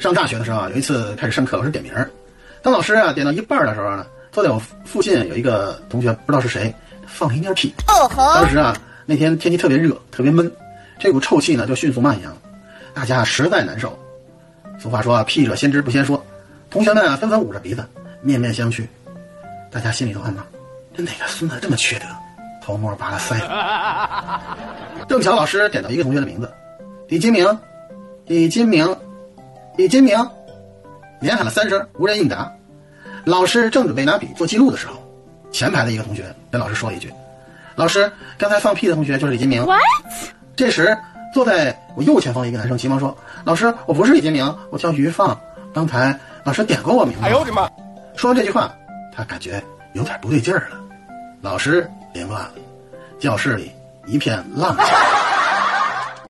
上大学的时候啊，有一次开始上课，老师点名儿。当老师啊点到一半儿的时候呢，坐在我附近有一个同学，不知道是谁，放了一蔫屁。哦吼！当时啊，那天天气特别热，特别闷，这股臭气呢就迅速蔓延了，大家实在难受。俗话说啊，屁者先知不先说，同学们啊纷纷捂着鼻子，面面相觑。大家心里都暗骂：这哪个孙子这么缺德？偷摸拔了腮。正巧老师点到一个同学的名字，李金明，李金明，李金明，连喊了三声，无人应答。老师正准备拿笔做记录的时候，前排的一个同学跟老师说了一句：“老师，刚才放屁的同学就是李金明。” What？这时，坐在我右前方一个男生急忙说：“老师，我不是李金明，我叫于放。刚才老师点过我名字。”哎呦我的妈！说完这句话，他感觉有点不对劲儿了。老师凌乱了，教室里一片浪静。